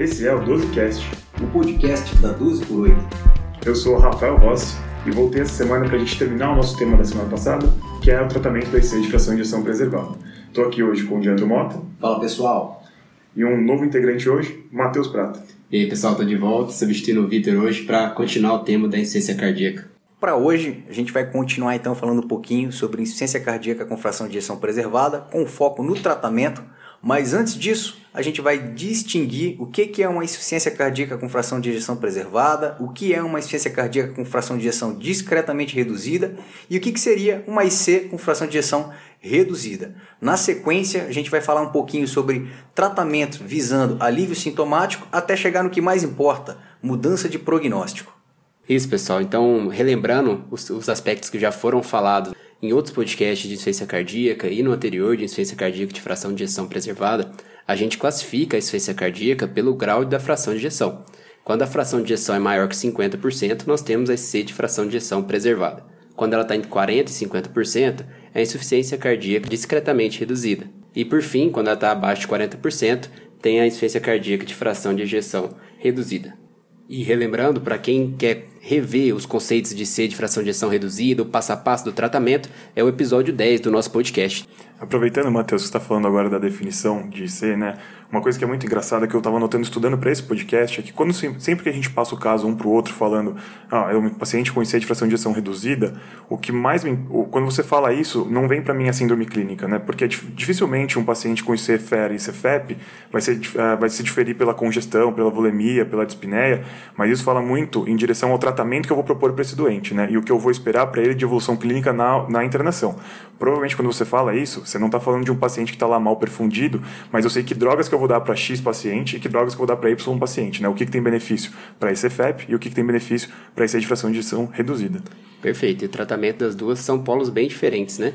Esse é o 12Cast, o podcast da 12 por 8. Eu sou o Rafael Rossi e voltei essa semana para a gente terminar o nosso tema da semana passada, que é o tratamento da IC de fração de injeção preservada. Estou aqui hoje com o Diandro Mota. Fala pessoal. E um novo integrante hoje, Matheus Prata. E aí pessoal, tô de volta, substituindo o Vitor hoje para continuar o tema da insuficiência cardíaca. Para hoje, a gente vai continuar então falando um pouquinho sobre insuficiência cardíaca com fração de ejeção preservada, com foco no tratamento. Mas antes disso, a gente vai distinguir o que é uma insuficiência cardíaca com fração de ejeção preservada, o que é uma insuficiência cardíaca com fração de ejeção discretamente reduzida e o que seria uma IC com fração de ejeção reduzida. Na sequência, a gente vai falar um pouquinho sobre tratamento visando alívio sintomático até chegar no que mais importa, mudança de prognóstico. Isso, pessoal. Então, relembrando os, os aspectos que já foram falados em outros podcasts de insuficiência cardíaca e no anterior de insuficiência cardíaca de fração de ejeção preservada, a gente classifica a insuficiência cardíaca pelo grau da fração de ejeção. Quando a fração de ejeção é maior que 50%, nós temos a IC de fração de ejeção preservada. Quando ela está entre 40% e 50%, é a insuficiência cardíaca discretamente reduzida. E por fim, quando ela está abaixo de 40%, tem a insuficiência cardíaca de fração de ejeção reduzida. E relembrando, para quem quer rever os conceitos de C de fração de ejeção reduzida, o passo a passo do tratamento, é o episódio 10 do nosso podcast. Aproveitando, Matheus, que está falando agora da definição de C, né? Uma coisa que é muito engraçada que eu estava notando estudando para esse podcast é que quando sempre que a gente passa o caso um para o outro falando, ah, é um paciente com IC de fração de ejeção reduzida, o que mais me, quando você fala isso, não vem para mim a síndrome clínica, né? Porque dificilmente um paciente com IC FER e CFEP vai se uh, vai se diferir pela congestão, pela volemia, pela dispneia, mas isso fala muito em direção ao tratamento que eu vou propor para esse doente, né? E o que eu vou esperar para ele de evolução clínica na, na internação. Provavelmente quando você fala isso, você não está falando de um paciente que está lá mal perfundido, mas eu sei que drogas que eu vou dar para X paciente e que drogas que eu vou dar para Y paciente, né? O que, que tem benefício para esse FEP e o que, que tem benefício para esse de fração de injeção reduzida. Perfeito. E o tratamento das duas são polos bem diferentes, né?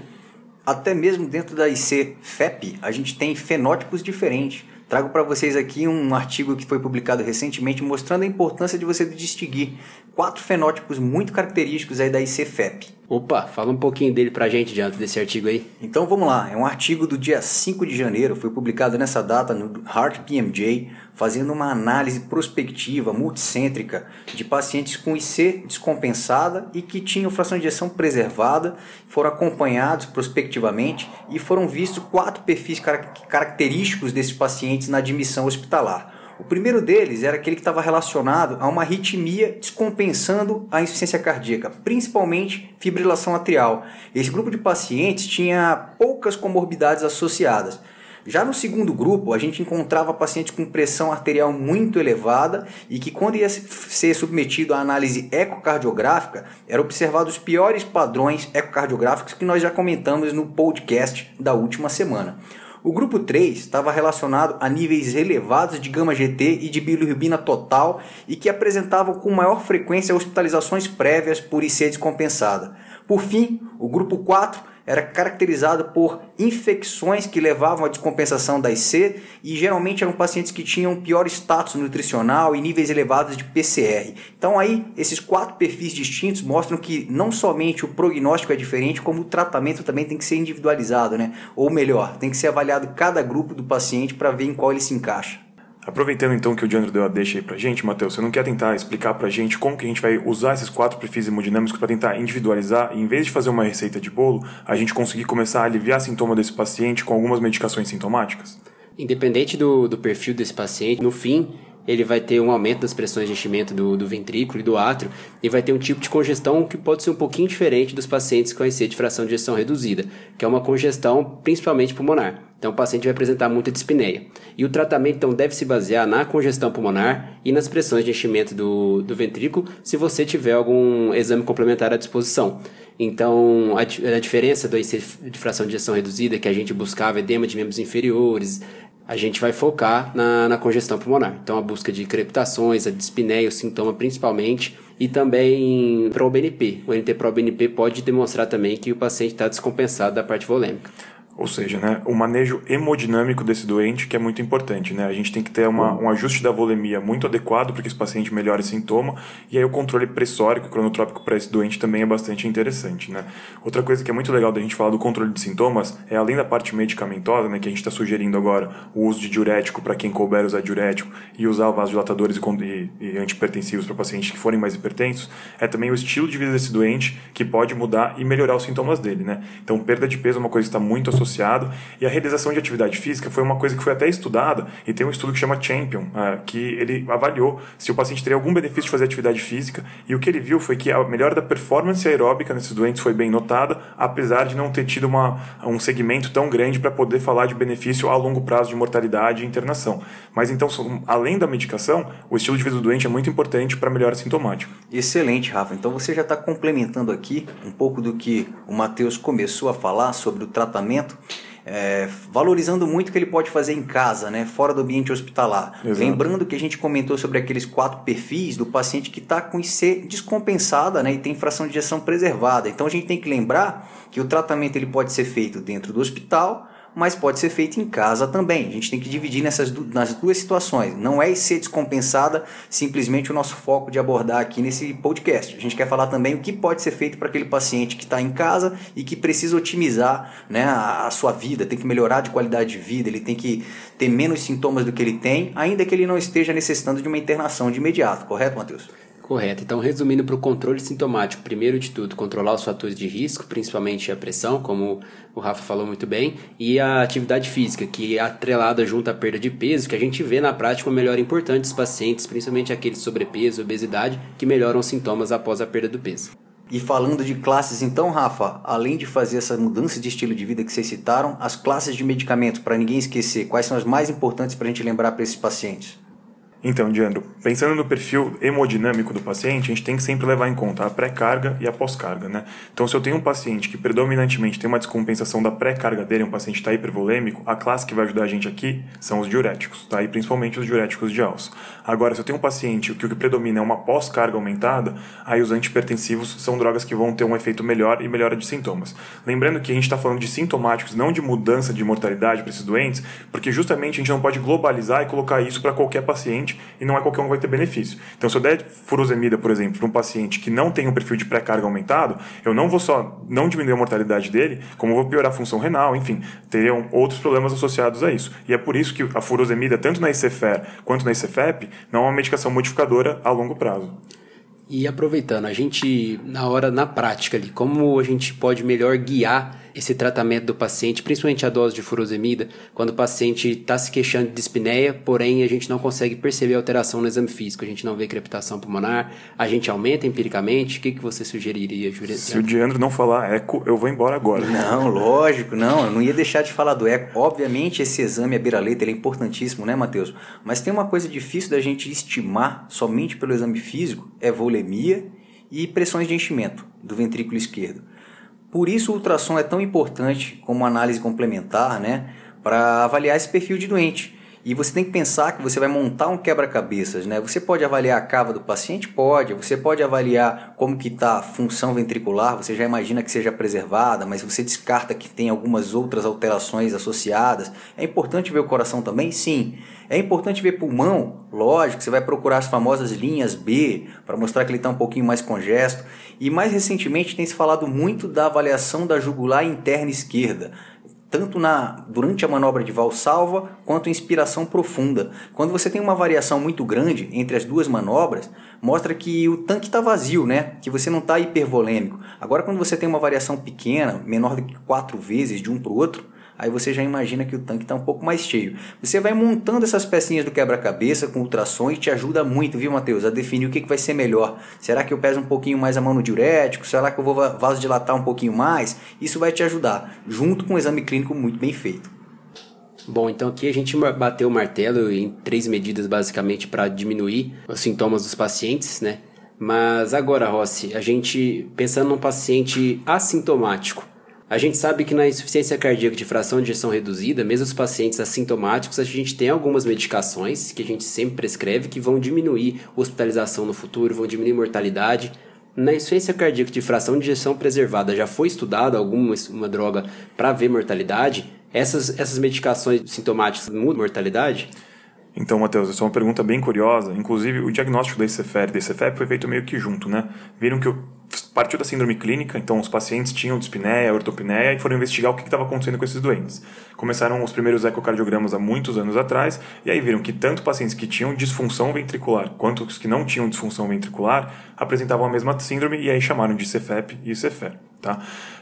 Até mesmo dentro da IC-FEP, a gente tem fenótipos diferentes. Trago para vocês aqui um artigo que foi publicado recentemente mostrando a importância de você distinguir quatro fenótipos muito característicos aí da IC-FEP. Opa, fala um pouquinho dele pra gente diante desse artigo aí. Então vamos lá, é um artigo do dia 5 de janeiro, foi publicado nessa data no Heart PMJ, fazendo uma análise prospectiva, multicêntrica, de pacientes com IC descompensada e que tinham fração de ejeção preservada, foram acompanhados prospectivamente e foram vistos quatro perfis característicos desses pacientes na admissão hospitalar. O primeiro deles era aquele que estava relacionado a uma arritmia descompensando a insuficiência cardíaca, principalmente fibrilação atrial. Esse grupo de pacientes tinha poucas comorbidades associadas. Já no segundo grupo, a gente encontrava pacientes com pressão arterial muito elevada e que, quando ia ser submetido à análise ecocardiográfica, eram observados os piores padrões ecocardiográficos que nós já comentamos no podcast da última semana. O grupo 3 estava relacionado a níveis elevados de gama-GT e de bilirrubina total e que apresentavam com maior frequência hospitalizações prévias por IC descompensada. Por fim, o grupo 4 era caracterizado por infecções que levavam à descompensação da IC e geralmente eram pacientes que tinham pior status nutricional e níveis elevados de PCR. Então aí esses quatro perfis distintos mostram que não somente o prognóstico é diferente, como o tratamento também tem que ser individualizado, né? Ou melhor, tem que ser avaliado cada grupo do paciente para ver em qual ele se encaixa. Aproveitando então que o Diandro deu a deixa aí pra gente, Matheus, você não quer tentar explicar pra gente como que a gente vai usar esses quatro perfis hemodinâmicos para tentar individualizar e em vez de fazer uma receita de bolo, a gente conseguir começar a aliviar sintoma desse paciente com algumas medicações sintomáticas? Independente do, do perfil desse paciente, no fim, ele vai ter um aumento das pressões de enchimento do, do ventrículo e do átrio e vai ter um tipo de congestão que pode ser um pouquinho diferente dos pacientes com IC de fração de ejeção reduzida, que é uma congestão principalmente pulmonar. Então o paciente vai apresentar muita dispneia. E o tratamento então deve se basear na congestão pulmonar e nas pressões de enchimento do, do ventrículo, se você tiver algum exame complementar à disposição. Então, a, a diferença do IC de fração de ejeção reduzida, que a gente buscava edema de membros inferiores, a gente vai focar na, na congestão pulmonar. Então, a busca de crepitações, a dispneia, o sintoma principalmente, e também para o BNP. O NT-proBNP pode demonstrar também que o paciente está descompensado da parte volêmica. Ou seja, né, o manejo hemodinâmico desse doente que é muito importante. Né? A gente tem que ter uma, um ajuste da volemia muito adequado para que esse paciente melhore sintoma. E aí o controle pressórico e cronotrópico para esse doente também é bastante interessante. Né? Outra coisa que é muito legal da gente falar do controle de sintomas é além da parte medicamentosa, né, que a gente está sugerindo agora o uso de diurético para quem couber usar diurético e usar vasodilatadores e, e, e antipertensivos para pacientes que forem mais hipertensos, é também o estilo de vida desse doente que pode mudar e melhorar os sintomas dele. Né? Então, perda de peso é uma coisa que está muito associada associado. E a realização de atividade física foi uma coisa que foi até estudada, e tem um estudo que chama Champion, uh, que ele avaliou se o paciente teria algum benefício de fazer atividade física, e o que ele viu foi que a melhora da performance aeróbica nesses doentes foi bem notada, apesar de não ter tido uma, um segmento tão grande para poder falar de benefício a longo prazo de mortalidade e internação. Mas então, além da medicação, o estilo de vida do doente é muito importante para melhora sintomática. Excelente, Rafa. Então você já está complementando aqui um pouco do que o Matheus começou a falar sobre o tratamento é, valorizando muito o que ele pode fazer em casa, né, fora do ambiente hospitalar. Exato. Lembrando que a gente comentou sobre aqueles quatro perfis do paciente que está com IC descompensada né, e tem fração de injeção preservada. Então a gente tem que lembrar que o tratamento ele pode ser feito dentro do hospital mas pode ser feito em casa também. A gente tem que dividir nessas nas duas situações. Não é ser descompensada simplesmente o nosso foco de abordar aqui nesse podcast. A gente quer falar também o que pode ser feito para aquele paciente que está em casa e que precisa otimizar né, a, a sua vida, tem que melhorar de qualidade de vida, ele tem que ter menos sintomas do que ele tem, ainda que ele não esteja necessitando de uma internação de imediato, correto, Matheus? Correto. Então, resumindo para o controle sintomático, primeiro de tudo, controlar os fatores de risco, principalmente a pressão, como o Rafa falou muito bem, e a atividade física, que é atrelada junto à perda de peso, que a gente vê na prática uma melhora importante dos pacientes, principalmente aqueles sobrepeso, obesidade, que melhoram os sintomas após a perda do peso. E falando de classes, então, Rafa, além de fazer essa mudança de estilo de vida que vocês citaram, as classes de medicamentos, para ninguém esquecer, quais são as mais importantes para a gente lembrar para esses pacientes? Então, Diandro, pensando no perfil hemodinâmico do paciente, a gente tem que sempre levar em conta a pré-carga e a pós-carga, né? Então, se eu tenho um paciente que predominantemente tem uma descompensação da pré-carga dele, um paciente está hipervolêmico, a classe que vai ajudar a gente aqui são os diuréticos, tá? E principalmente os diuréticos de alça. Agora, se eu tenho um paciente que o que predomina é uma pós-carga aumentada, aí os antipertensivos são drogas que vão ter um efeito melhor e melhora de sintomas. Lembrando que a gente está falando de sintomáticos, não de mudança de mortalidade para esses doentes, porque justamente a gente não pode globalizar e colocar isso para qualquer paciente e não é qualquer um que vai ter benefício. Então, se eu der furosemida, por exemplo, para um paciente que não tem um perfil de pré-carga aumentado, eu não vou só não diminuir a mortalidade dele, como vou piorar a função renal, enfim, teriam outros problemas associados a isso. E é por isso que a furosemida, tanto na ICFER quanto na ICFEP, não é uma medicação modificadora a longo prazo. E aproveitando, a gente, na hora, na prática ali, como a gente pode melhor guiar esse tratamento do paciente, principalmente a dose de furosemida, quando o paciente está se queixando de dispneia, porém a gente não consegue perceber alteração no exame físico, a gente não vê crepitação pulmonar, a gente aumenta empiricamente, o que, que você sugeriria, Juliano? Se o Diandro não falar eco, eu vou embora agora. Não, lógico, não, eu não ia deixar de falar do eco. Obviamente esse exame, a beira-letra, é importantíssimo, né, Matheus? Mas tem uma coisa difícil da gente estimar somente pelo exame físico, é volemia e pressões de enchimento do ventrículo esquerdo. Por isso o ultrassom é tão importante como análise complementar, né, para avaliar esse perfil de doente. E você tem que pensar que você vai montar um quebra-cabeças, né? Você pode avaliar a cava do paciente? Pode. Você pode avaliar como que está a função ventricular, você já imagina que seja preservada, mas você descarta que tem algumas outras alterações associadas. É importante ver o coração também? Sim. É importante ver pulmão? Lógico, você vai procurar as famosas linhas B para mostrar que ele está um pouquinho mais congesto. E mais recentemente tem se falado muito da avaliação da jugular interna esquerda tanto na durante a manobra de valsalva quanto inspiração profunda. Quando você tem uma variação muito grande entre as duas manobras, mostra que o tanque está vazio, né? Que você não está hipervolêmico. Agora, quando você tem uma variação pequena, menor do que quatro vezes de um para o outro, aí você já imagina que o tanque está um pouco mais cheio. Você vai montando essas pecinhas do quebra-cabeça com ultrassom e te ajuda muito, viu, Matheus, a definir o que, que vai ser melhor. Será que eu peso um pouquinho mais a mão no diurético? Será que eu vou vasodilatar um pouquinho mais? Isso vai te ajudar, junto com um exame clínico muito bem feito. Bom, então aqui a gente bateu o martelo em três medidas basicamente para diminuir os sintomas dos pacientes, né? Mas agora, Rossi, a gente pensando num paciente assintomático, a gente sabe que na insuficiência cardíaca de fração de ejeção reduzida, mesmo os pacientes assintomáticos, a gente tem algumas medicações que a gente sempre prescreve que vão diminuir hospitalização no futuro, vão diminuir mortalidade. Na insuficiência cardíaca de fração de ejeção preservada, já foi estudada alguma uma droga para ver mortalidade? Essas, essas medicações sintomáticas mudam mortalidade? Então, Matheus, essa é uma pergunta bem curiosa. Inclusive, o diagnóstico da ICFR e da ICFEP foi feito meio que junto, né? Viram que partiu da síndrome clínica, então os pacientes tinham dispneia, ortopneia e foram investigar o que estava acontecendo com esses doentes. Começaram os primeiros ecocardiogramas há muitos anos atrás e aí viram que tanto pacientes que tinham disfunção ventricular quanto os que não tinham disfunção ventricular apresentavam a mesma síndrome e aí chamaram de ICFEP e ICFR. Tá?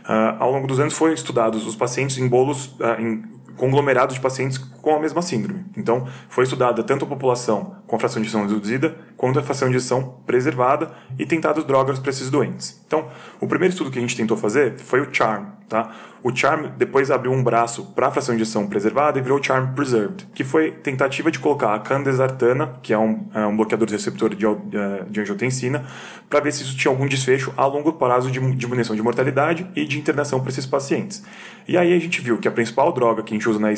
Uh, ao longo dos anos foram estudados os pacientes em bolos, uh, em conglomerado de pacientes com a mesma síndrome. Então, foi estudada tanto a população com a fração de injeção reduzida, quanto a injeção preservada e tentado drogas para esses doentes. Então, o primeiro estudo que a gente tentou fazer foi o CHARM. Tá? O CHARM depois abriu um braço para a fração de injeção preservada e virou o CHARM Preserved, que foi tentativa de colocar a candesartana, que é um, é um bloqueador de receptor de, eh, de angiotensina, para ver se isso tinha algum desfecho a longo prazo de diminuição de mortalidade e de internação para esses pacientes. E aí a gente viu que a principal droga que a gente usa na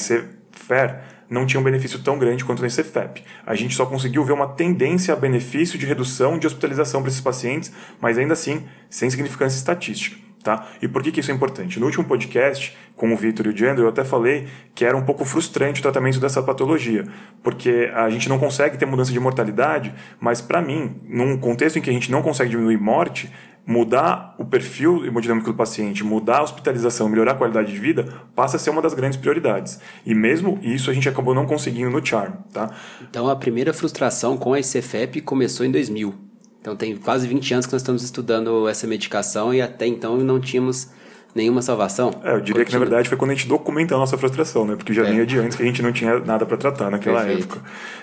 ICFER não tinha um benefício tão grande quanto no ICFEP. A gente só conseguiu ver uma tendência a benefício de redução de hospitalização para esses pacientes, mas ainda assim sem significância estatística. Tá? E por que, que isso é importante? No último podcast, com o Vitor e o Jandro, eu até falei que era um pouco frustrante o tratamento dessa patologia, porque a gente não consegue ter mudança de mortalidade, mas para mim, num contexto em que a gente não consegue diminuir morte, mudar o perfil hemodinâmico do paciente, mudar a hospitalização, melhorar a qualidade de vida, passa a ser uma das grandes prioridades. E mesmo isso a gente acabou não conseguindo no CHARM, tá? Então a primeira frustração com a ICFEP começou em 2000. Então tem quase 20 anos que nós estamos estudando essa medicação e até então não tínhamos nenhuma salvação? É, eu diria Continua. que na verdade foi quando a gente documenta a nossa frustração, né? Porque já é. vinha de antes que a gente não tinha nada para tratar naquela Perfeito. época.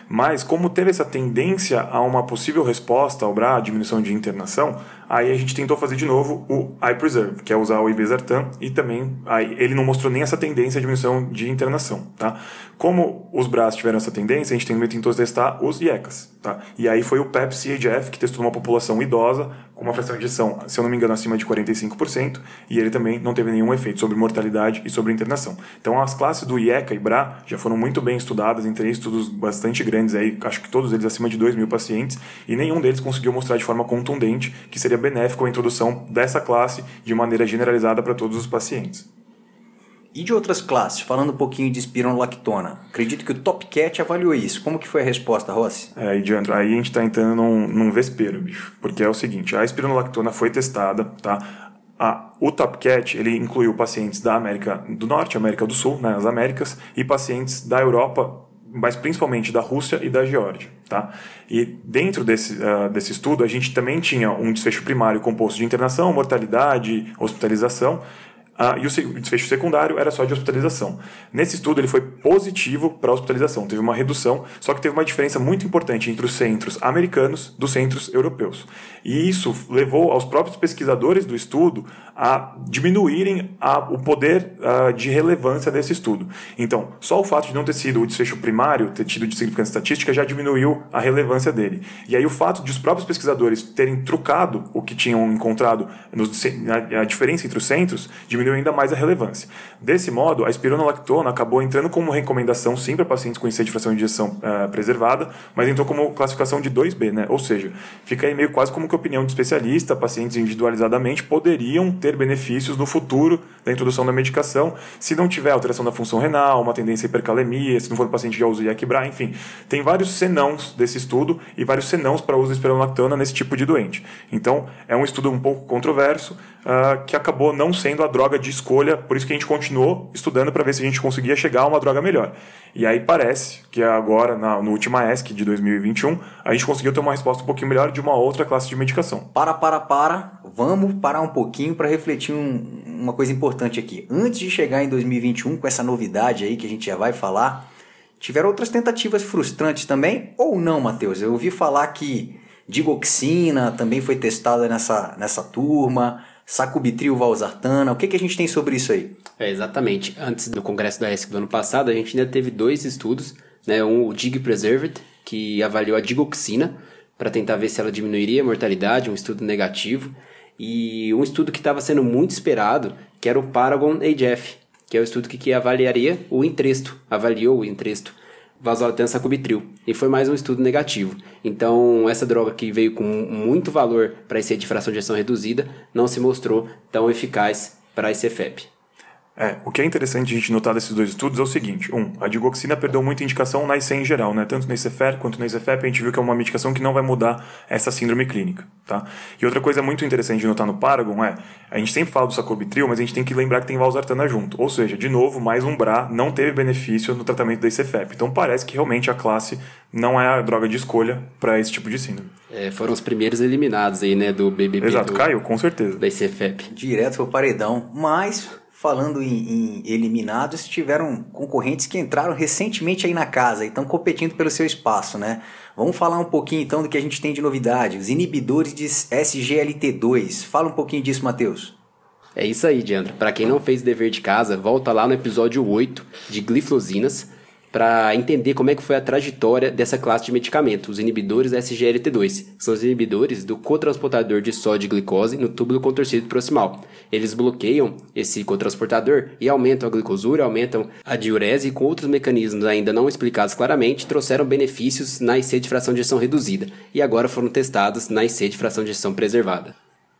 Mas como teve essa tendência a uma possível resposta ao BRA, diminuição de internação, aí a gente tentou fazer de novo o iPreserve, que é usar o ibezartan, e também aí ele não mostrou nem essa tendência a diminuição de internação, tá? Como os BRAs tiveram essa tendência, a gente também tentou testar os IECAS, tá? E aí foi o PEP-CHF, que testou uma população idosa com uma fração de ejeção, se eu não me engano, acima de 45%, e ele também não teve nenhum efeito sobre mortalidade e sobre internação. Então, as classes do IECA e BRA já foram muito bem estudadas em três estudos bastante grandes, aí, acho que todos eles acima de 2 mil pacientes, e nenhum deles conseguiu mostrar de forma contundente que seria benéfico a introdução dessa classe de maneira generalizada para todos os pacientes. E de outras classes, falando um pouquinho de espironolactona, acredito que o Topcat avaliou isso. Como que foi a resposta, Rossi? É, Diandro, aí a gente está entrando num, num vespeiro, bicho. Porque é o seguinte, a espironolactona foi testada, tá? A, o Topcat, ele incluiu pacientes da América do Norte, América do Sul, nas né, Américas, e pacientes da Europa, mas principalmente da Rússia e da Geórgia, tá? E dentro desse, uh, desse estudo, a gente também tinha um desfecho primário composto de internação, mortalidade, hospitalização, ah, e o desfecho secundário era só de hospitalização. Nesse estudo, ele foi positivo para a hospitalização, teve uma redução, só que teve uma diferença muito importante entre os centros americanos dos centros europeus. E isso levou aos próprios pesquisadores do estudo a diminuírem a, o poder uh, de relevância desse estudo. Então, só o fato de não ter sido o desfecho primário, ter tido de significância estatística, já diminuiu a relevância dele. E aí o fato de os próprios pesquisadores terem trucado o que tinham encontrado, nos, a, a diferença entre os centros, diminuiu diminuiu ainda mais a relevância. Desse modo, a espironolactona acabou entrando como recomendação sim para pacientes com insuficiência de fração de injeção uh, preservada, mas entrou como classificação de 2B, né? Ou seja, fica aí meio quase como que opinião de especialista, pacientes individualizadamente poderiam ter benefícios no futuro da introdução da medicação, se não tiver alteração da função renal, uma tendência à hipercalemia, se não for um paciente já usa Iaquibra, enfim. Tem vários senãos desse estudo e vários senãos para uso de espironolactona nesse tipo de doente. Então, é um estudo um pouco controverso, uh, que acabou não sendo a droga de escolha, por isso que a gente continuou estudando para ver se a gente conseguia chegar a uma droga melhor. E aí parece que agora, na, no último ESC de 2021, a gente conseguiu ter uma resposta um pouquinho melhor de uma outra classe de medicação. Para, para, para. Vamos parar um pouquinho para refletir um, uma coisa importante aqui. Antes de chegar em 2021 com essa novidade aí que a gente já vai falar, tiveram outras tentativas frustrantes também? Ou não, Matheus? Eu ouvi falar que digoxina também foi testada nessa, nessa turma sacubitril valsartana. O que, que a gente tem sobre isso aí? É, exatamente. Antes do congresso da ESC do ano passado, a gente ainda teve dois estudos, né? Um, o DIG Preserved, que avaliou a digoxina para tentar ver se ela diminuiria a mortalidade, um estudo negativo, e um estudo que estava sendo muito esperado, que era o Paragon HF, que é o estudo que, que avaliaria o entresto, avaliou o entresto vasoacetam sacubitril. E foi mais um estudo negativo. Então, essa droga que veio com muito valor para IC de fração de ejeção reduzida não se mostrou tão eficaz para ICFEP. É, o que é interessante a gente notar desses dois estudos é o seguinte: um, a digoxina perdeu muita indicação na IC em geral, né? Tanto na ICFER quanto na ICFEP, a gente viu que é uma medicação que não vai mudar essa síndrome clínica, tá? E outra coisa muito interessante de notar no Paragon é, a gente sempre fala do sacubitril, mas a gente tem que lembrar que tem valsartana junto. Ou seja, de novo, mais um BRA não teve benefício no tratamento da ICFEP. Então parece que realmente a classe não é a droga de escolha para esse tipo de síndrome. É, foram os primeiros eliminados aí, né, do BBB. Exato, do, caiu, com certeza. Da ICFEP. Direto pro paredão, mas falando em, em, eliminados, tiveram concorrentes que entraram recentemente aí na casa e estão competindo pelo seu espaço, né? Vamos falar um pouquinho então do que a gente tem de novidade, os inibidores de SGLT2. Fala um pouquinho disso, Matheus. É isso aí, Diandra. Para quem não fez dever de casa, volta lá no episódio 8 de glifosinas para entender como é que foi a trajetória dessa classe de medicamentos, os inibidores SGLT2, que são os inibidores do cotransportador de sódio e glicose no túbulo contorcido proximal. Eles bloqueiam esse cotransportador e aumentam a glicosura, aumentam a diurese e com outros mecanismos ainda não explicados claramente, trouxeram benefícios na IC de fração de ejeção reduzida e agora foram testados na IC de fração de ejeção preservada.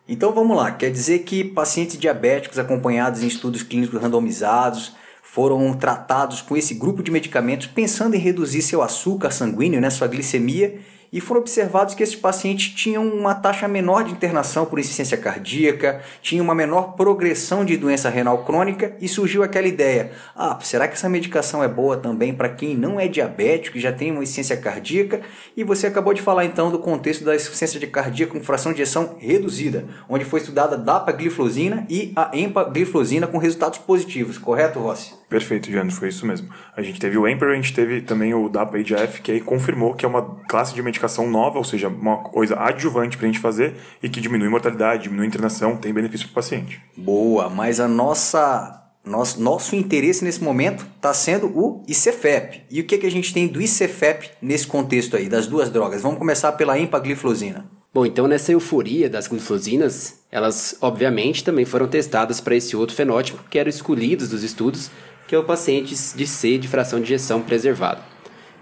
Então vamos lá, quer dizer que pacientes diabéticos acompanhados em estudos clínicos randomizados foram tratados com esse grupo de medicamentos pensando em reduzir seu açúcar sanguíneo, né, sua glicemia, e foram observados que esses pacientes tinham uma taxa menor de internação por insuficiência cardíaca, tinham uma menor progressão de doença renal crônica e surgiu aquela ideia: ah, será que essa medicação é boa também para quem não é diabético e já tem uma insuficiência cardíaca? E você acabou de falar então do contexto da insuficiência de cardíaca com fração de ejeção reduzida, onde foi estudada a dapagliflozina e a empagliflozina com resultados positivos, correto, Rossi? Perfeito, Jânio, foi isso mesmo. A gente teve o Emperor, a gente teve também o DAPA-HF, que aí confirmou que é uma classe de medicação nova, ou seja, uma coisa adjuvante para a gente fazer e que diminui mortalidade, diminui internação, tem benefício para o paciente. Boa, mas a nossa nosso, nosso interesse nesse momento está sendo o ICFEP. E o que, que a gente tem do ICFEP nesse contexto aí, das duas drogas? Vamos começar pela empagliflozina. Bom, então nessa euforia das glifosinas, elas obviamente também foram testadas para esse outro fenótipo que eram escolhidos dos estudos que é o pacientes de C de fração de injeção preservada.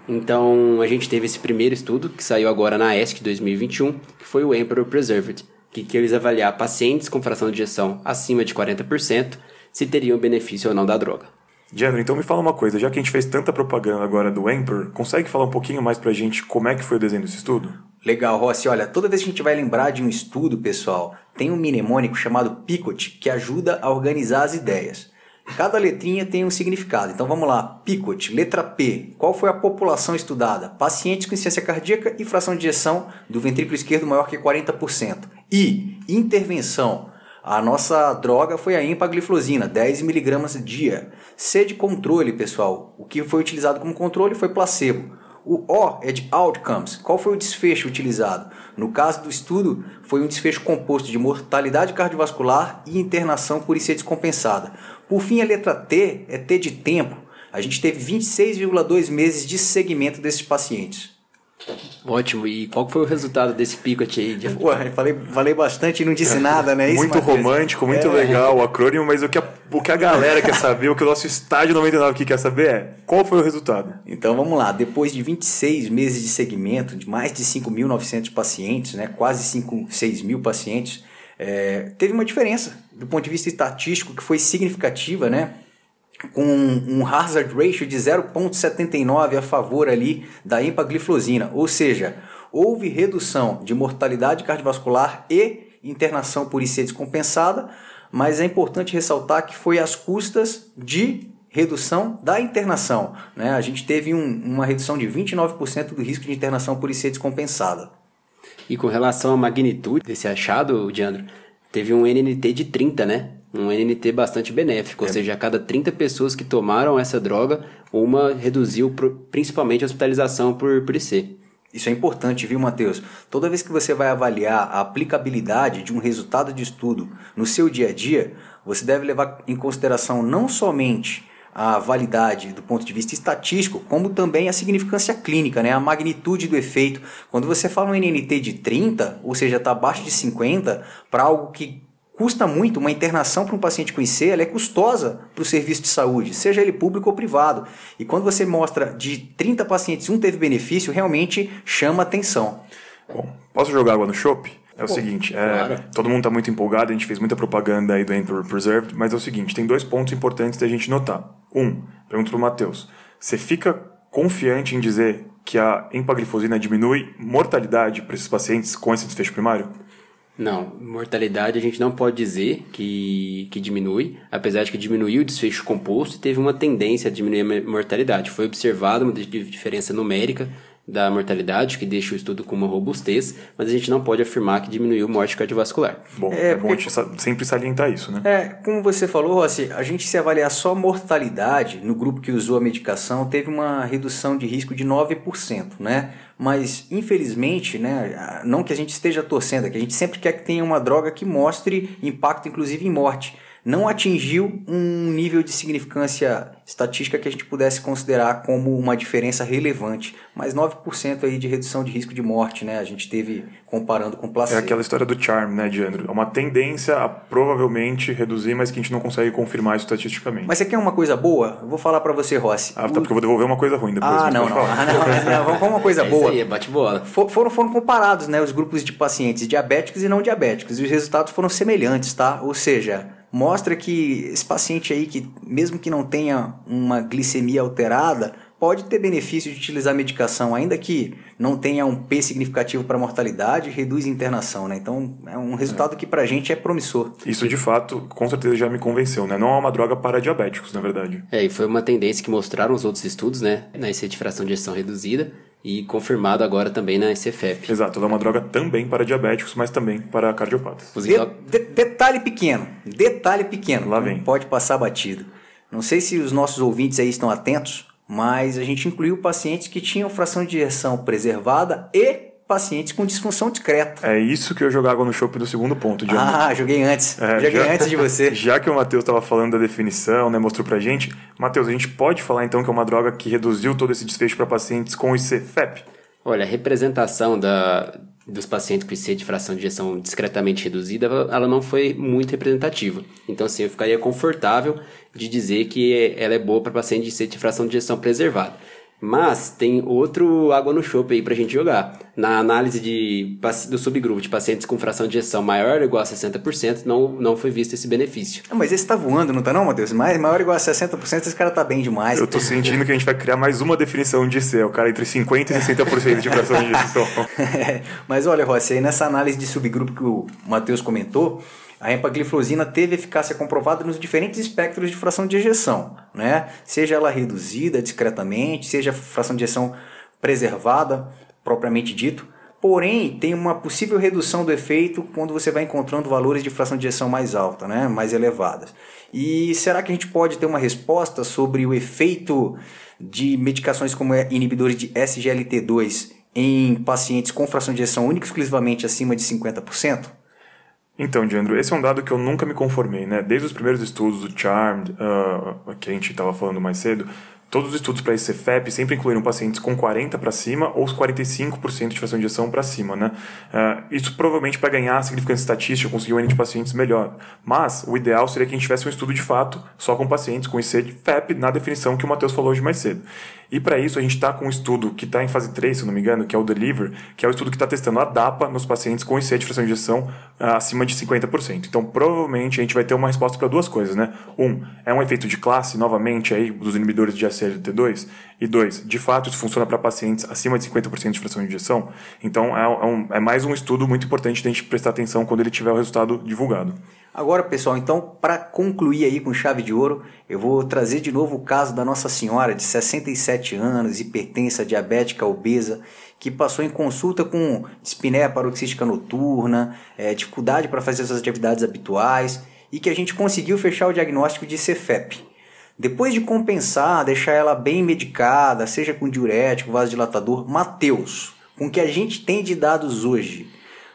Então, a gente teve esse primeiro estudo, que saiu agora na ESC 2021, que foi o Emperor Preserved, que, que eles avaliar pacientes com fração de injeção acima de 40%, se teriam benefício ou não da droga. Diandro, então me fala uma coisa, já que a gente fez tanta propaganda agora do Emperor, consegue falar um pouquinho mais pra gente como é que foi o desenho desse estudo? Legal, Rossi. Olha, toda vez que a gente vai lembrar de um estudo, pessoal, tem um mnemônico chamado PICOT que ajuda a organizar as ideias. Cada letrinha tem um significado. Então vamos lá. PICOT, letra P. Qual foi a população estudada? Pacientes com insuficiência cardíaca e fração de ejeção do ventrículo esquerdo maior que 40%. I, intervenção. A nossa droga foi a empagliflozina, 10 mg dia. C de controle, pessoal. O que foi utilizado como controle foi placebo. O O é de outcomes. Qual foi o desfecho utilizado? No caso do estudo, foi um desfecho composto de mortalidade cardiovascular e internação por IC descompensada. Por fim, a letra T é T de tempo. A gente teve 26,2 meses de segmento desses pacientes. Ótimo. E qual foi o resultado desse picote aí? De... Ué, falei, falei bastante e não disse nada, né? muito romântico, muito é. legal o acrônimo, mas o que, a, o que a galera quer saber, o que o nosso estádio 99 aqui quer saber é qual foi o resultado? Então vamos lá. Depois de 26 meses de segmento, de mais de 5.900 pacientes, né? quase 5, 6 mil pacientes, é, teve uma diferença do ponto de vista estatístico que foi significativa, né? com um hazard ratio de 0,79 a favor ali da empagliflozina, ou seja, houve redução de mortalidade cardiovascular e internação por IC descompensada, mas é importante ressaltar que foi às custas de redução da internação. Né? A gente teve um, uma redução de 29% do risco de internação por IC descompensada. E com relação à magnitude desse achado, Diandro, teve um NNT de 30, né? um NNT bastante benéfico, é. ou seja, a cada 30 pessoas que tomaram essa droga, uma reduziu principalmente a hospitalização por, por IC. Isso é importante, viu, Matheus? Toda vez que você vai avaliar a aplicabilidade de um resultado de estudo no seu dia a dia, você deve levar em consideração não somente a validade do ponto de vista estatístico, como também a significância clínica, né? a magnitude do efeito. Quando você fala um NNT de 30, ou seja, está abaixo de 50, para algo que custa muito uma internação para um paciente com IC, ela é custosa para o serviço de saúde, seja ele público ou privado. E quando você mostra de 30 pacientes um teve benefício, realmente chama atenção. Bom, posso jogar água no chopp? É o Pô, seguinte, é, claro. todo mundo está muito empolgado, a gente fez muita propaganda aí do Enter Preserved, mas é o seguinte, tem dois pontos importantes da gente notar. Um, pergunto para o Matheus, você fica confiante em dizer que a empaglifosina diminui mortalidade para esses pacientes com esse desfecho primário? Não, mortalidade a gente não pode dizer que, que diminui, apesar de que diminuiu o desfecho composto e teve uma tendência a diminuir a mortalidade. Foi observada uma diferença numérica da mortalidade, que deixa o estudo com uma robustez, mas a gente não pode afirmar que diminuiu morte cardiovascular. Bom, é, é bom a gente sempre salientar isso, né? É, como você falou, Rossi, a gente se avaliar só mortalidade no grupo que usou a medicação, teve uma redução de risco de 9%, né? Mas, infelizmente, né, não que a gente esteja torcendo, é que a gente sempre quer que tenha uma droga que mostre impacto, inclusive, em morte não atingiu um nível de significância estatística que a gente pudesse considerar como uma diferença relevante, mas 9% aí de redução de risco de morte, né? A gente teve comparando com placebo. É aquela história do charm, né, Diandro? É uma tendência a provavelmente reduzir, mas que a gente não consegue confirmar estatisticamente. Mas você quer uma coisa boa? Eu vou falar para você, Rossi. Ah, tá, porque eu vou devolver uma coisa ruim depois. Ah, não, não. Ah, não, não, Vamos uma coisa é boa. Isso aí, bate bola. For, foram, foram comparados, né, os grupos de pacientes diabéticos e não diabéticos, e os resultados foram semelhantes, tá? Ou seja, mostra que esse paciente aí, que mesmo que não tenha uma glicemia alterada, pode ter benefício de utilizar a medicação, ainda que não tenha um P significativo para mortalidade, reduz a internação, né? Então é um resultado é. que para a gente é promissor. Isso de fato, com certeza já me convenceu, né? Não é uma droga para diabéticos, na verdade. É, e foi uma tendência que mostraram os outros estudos, né? Na IC de fração de gestão reduzida e confirmado agora também na CFEP. Exato, ela é uma droga também para diabéticos, mas também para cardiopatas. De, de, detalhe pequeno, detalhe pequeno, Lá vem. pode passar batido. Não sei se os nossos ouvintes aí estão atentos, mas a gente incluiu pacientes que tinham fração de ejeção preservada e pacientes com disfunção discreta. É isso que eu jogava no chopp do segundo ponto, Diogo. Ah, joguei antes. É, joguei já, antes de você. Já que o Matheus estava falando da definição, né, mostrou pra gente. Matheus, a gente pode falar então que é uma droga que reduziu todo esse desfecho para pacientes com IC-FEP? Olha, a representação da, dos pacientes com IC de fração de injeção discretamente reduzida, ela não foi muito representativa. Então, assim, eu ficaria confortável de dizer que ela é boa para paciente de IC de fração de injeção preservada. Mas tem outro água no chope aí pra gente jogar. Na análise de, do subgrupo de pacientes com fração de injeção maior ou igual a 60%, não, não foi visto esse benefício. Ah, mas esse tá voando, não tá não, Matheus? Maior ou igual a 60%, esse cara tá bem demais. Eu tô sentindo que a gente vai criar mais uma definição de C, o cara entre 50% e 60% de fração de injeção. é, mas olha, Rossi, aí nessa análise de subgrupo que o Matheus comentou, a empagliflozina teve eficácia comprovada nos diferentes espectros de fração de ejeção, né? seja ela reduzida discretamente, seja fração de ejeção preservada, propriamente dito. Porém, tem uma possível redução do efeito quando você vai encontrando valores de fração de ejeção mais alta, né? mais elevadas. E será que a gente pode ter uma resposta sobre o efeito de medicações como inibidores de SGLT2 em pacientes com fração de ejeção única exclusivamente acima de 50%? Então, Diandro, esse é um dado que eu nunca me conformei, né? Desde os primeiros estudos do Charmed, uh, que a gente estava falando mais cedo, Todos os estudos para esse CFEP sempre incluíram pacientes com 40 para cima ou 45% de fração de injeção para cima, né? Uh, isso provavelmente para ganhar significância estatística, conseguir um N de pacientes melhor. Mas o ideal seria que a gente tivesse um estudo de fato só com pacientes com IC de FEP na definição que o Matheus falou hoje mais cedo. E para isso a gente está com um estudo que está em fase 3, se não me engano, que é o DELIVER, que é o estudo que está testando a DAPA nos pacientes com IC de fração de injeção uh, acima de 50%. Então provavelmente a gente vai ter uma resposta para duas coisas, né? Um, é um efeito de classe, novamente, aí, dos inibidores de SLT2. E dois, de fato isso funciona para pacientes acima de 50% de fração de injeção. Então é, é, um, é mais um estudo muito importante da gente prestar atenção quando ele tiver o resultado divulgado. Agora, pessoal, então, para concluir aí com chave de ouro, eu vou trazer de novo o caso da Nossa Senhora, de 67 anos, hipertensa, diabética, obesa, que passou em consulta com espinéia paroxística noturna, é, dificuldade para fazer suas atividades habituais e que a gente conseguiu fechar o diagnóstico de CFEP. Depois de compensar, deixar ela bem medicada, seja com diurético, vasodilatador, Mateus, com o que a gente tem de dados hoje,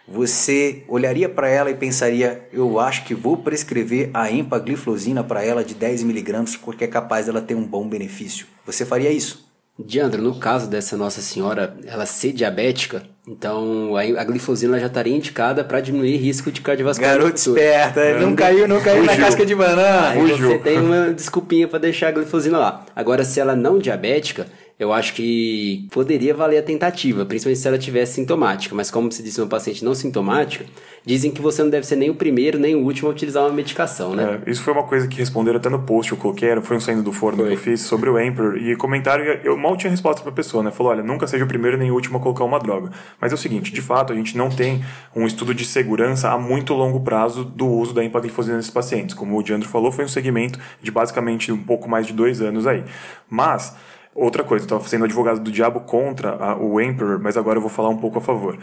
você olharia para ela e pensaria: eu acho que vou prescrever a empagliflozina para ela de 10mg porque é capaz dela ter um bom benefício. Você faria isso? Diandra, no caso dessa Nossa Senhora, ela ser diabética, Então a, glifosina já estaria indicada para diminuir risco de cardiovascular. Garoto esperto, é, não caiu, não caiu na casca de banana. Aí você tem uma desculpinha para deixar a glifosina lá. Agora, se ela não diabética, eu acho que poderia valer a tentativa, principalmente se ela tivesse sintomática. Mas como se disse uma paciente não sintomática, dizem que você não deve ser nem o primeiro nem o último a utilizar uma medicação, né? É, isso foi uma coisa que responderam até no post eu coloquei, foi um saindo do forno foi. que eu fiz sobre o Emperor. E comentário, eu mal tinha resposta pra pessoa, né? Falou, olha, nunca seja o primeiro nem o último a colocar uma droga. Mas é o seguinte, de fato, a gente não tem um estudo de segurança a muito longo prazo do uso da empaglifosina nesses pacientes. Como o Diandro falou, foi um segmento de basicamente um pouco mais de dois anos aí. Mas Outra coisa, eu estava sendo advogado do diabo contra a, o Emperor, mas agora eu vou falar um pouco a favor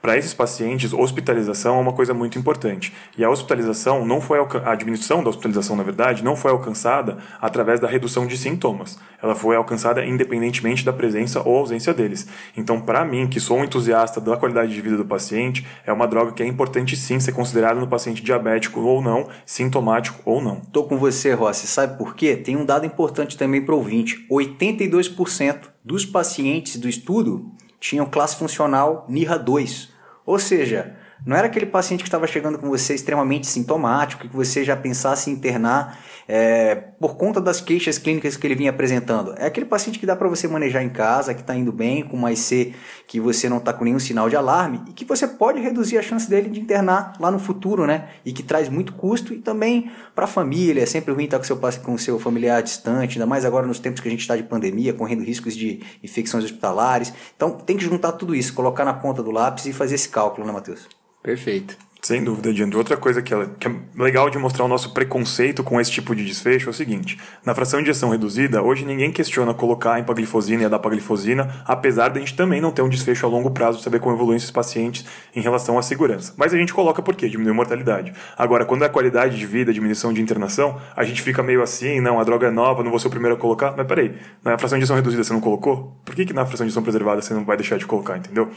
para esses pacientes, hospitalização é uma coisa muito importante. E a hospitalização não foi a diminuição da hospitalização, na verdade, não foi alcançada através da redução de sintomas. Ela foi alcançada independentemente da presença ou ausência deles. Então, para mim, que sou um entusiasta da qualidade de vida do paciente, é uma droga que é importante sim ser considerada no paciente diabético ou não, sintomático ou não. Tô com você, Rossi. Sabe por quê? Tem um dado importante também para o ouvinte. 82% dos pacientes do estudo tinham classe funcional NIRA 2 ou seja, não era aquele paciente que estava chegando com você extremamente sintomático, que você já pensasse em internar é, por conta das queixas clínicas que ele vinha apresentando. É aquele paciente que dá para você manejar em casa, que está indo bem, com uma IC que você não está com nenhum sinal de alarme e que você pode reduzir a chance dele de internar lá no futuro, né? E que traz muito custo e também para a família. É sempre ruim estar com seu, com seu familiar distante, ainda mais agora nos tempos que a gente está de pandemia, correndo riscos de infecções hospitalares. Então tem que juntar tudo isso, colocar na ponta do lápis e fazer esse cálculo, né, Matheus? Perfeito. Sem dúvida, Diandro. Outra coisa que é, que é, legal de mostrar o nosso preconceito com esse tipo de desfecho é o seguinte: na fração de injeção reduzida, hoje ninguém questiona colocar a empaglifosina e a dapaglifosina, apesar de a gente também não ter um desfecho a longo prazo, saber como evoluem esses pacientes em relação à segurança. Mas a gente coloca por quê? Diminui a mortalidade. Agora, quando é qualidade de vida, diminuição de internação, a gente fica meio assim, não, a droga é nova, não vou ser o primeiro a colocar. Mas peraí, na fração de injeção reduzida você não colocou? Por que, que na fração de injeção preservada você não vai deixar de colocar, entendeu?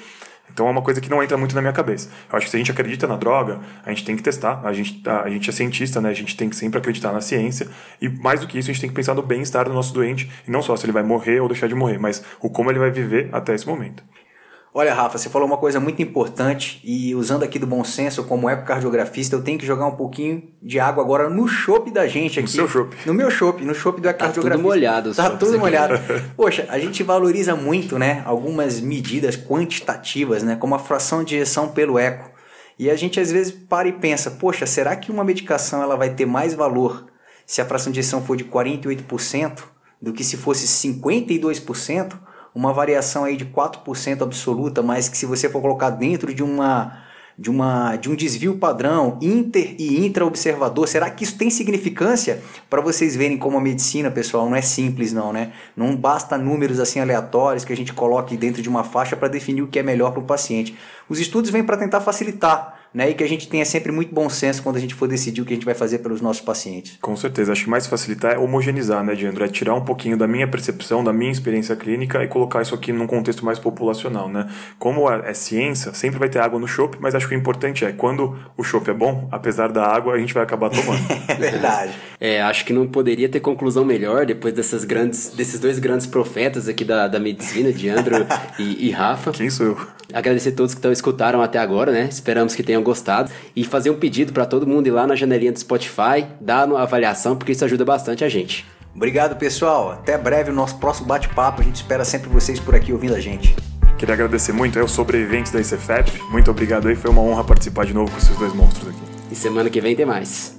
Então é uma coisa que não entra muito na minha cabeça. Eu acho que se a gente acredita na droga, a gente tem que testar. A gente, a, a gente é cientista, né? A gente tem que sempre acreditar na ciência. E mais do que isso, a gente tem que pensar no bem-estar do nosso doente. E não só se ele vai morrer ou deixar de morrer, mas o como ele vai viver até esse momento. Olha, Rafa, você falou uma coisa muito importante e usando aqui do bom senso como ecocardiografista, eu tenho que jogar um pouquinho de água agora no chope da gente aqui. No seu chope. No meu chope, no chope do ecocardiografista. Tá tudo molhado. Tá tudo molhado. Poxa, a gente valoriza muito, né, algumas medidas quantitativas, né, como a fração de injeção pelo eco. E a gente às vezes para e pensa, poxa, será que uma medicação ela vai ter mais valor se a fração de injeção for de 48% do que se fosse 52%? Uma variação aí de 4% absoluta, mas que se você for colocar dentro de uma de, uma, de um desvio padrão inter e intra-observador, será que isso tem significância? Para vocês verem como a medicina, pessoal, não é simples não, né? Não basta números assim aleatórios que a gente coloque dentro de uma faixa para definir o que é melhor para o paciente. Os estudos vêm para tentar facilitar né? E que a gente tenha sempre muito bom senso quando a gente for decidir o que a gente vai fazer pelos nossos pacientes. Com certeza. Acho que mais facilitar é homogeneizar, né, Diandro? É tirar um pouquinho da minha percepção, da minha experiência clínica e colocar isso aqui num contexto mais populacional, né? Como é, é ciência, sempre vai ter água no chopp, mas acho que o importante é quando o chopp é bom, apesar da água, a gente vai acabar tomando. é verdade. É, acho que não poderia ter conclusão melhor depois dessas grandes, desses dois grandes profetas aqui da, da medicina, Diandro e, e Rafa. Quem sou eu? Agradecer a todos que escutaram até agora, né? Esperamos que tenham gostado e fazer um pedido para todo mundo ir lá na janelinha do Spotify, dar uma avaliação, porque isso ajuda bastante a gente. Obrigado, pessoal. Até breve o nosso próximo bate-papo. A gente espera sempre vocês por aqui ouvindo a gente. Queria agradecer muito aos sobreviventes da ICFEP. Muito obrigado aí, foi uma honra participar de novo com esses dois monstros aqui. E semana que vem tem mais.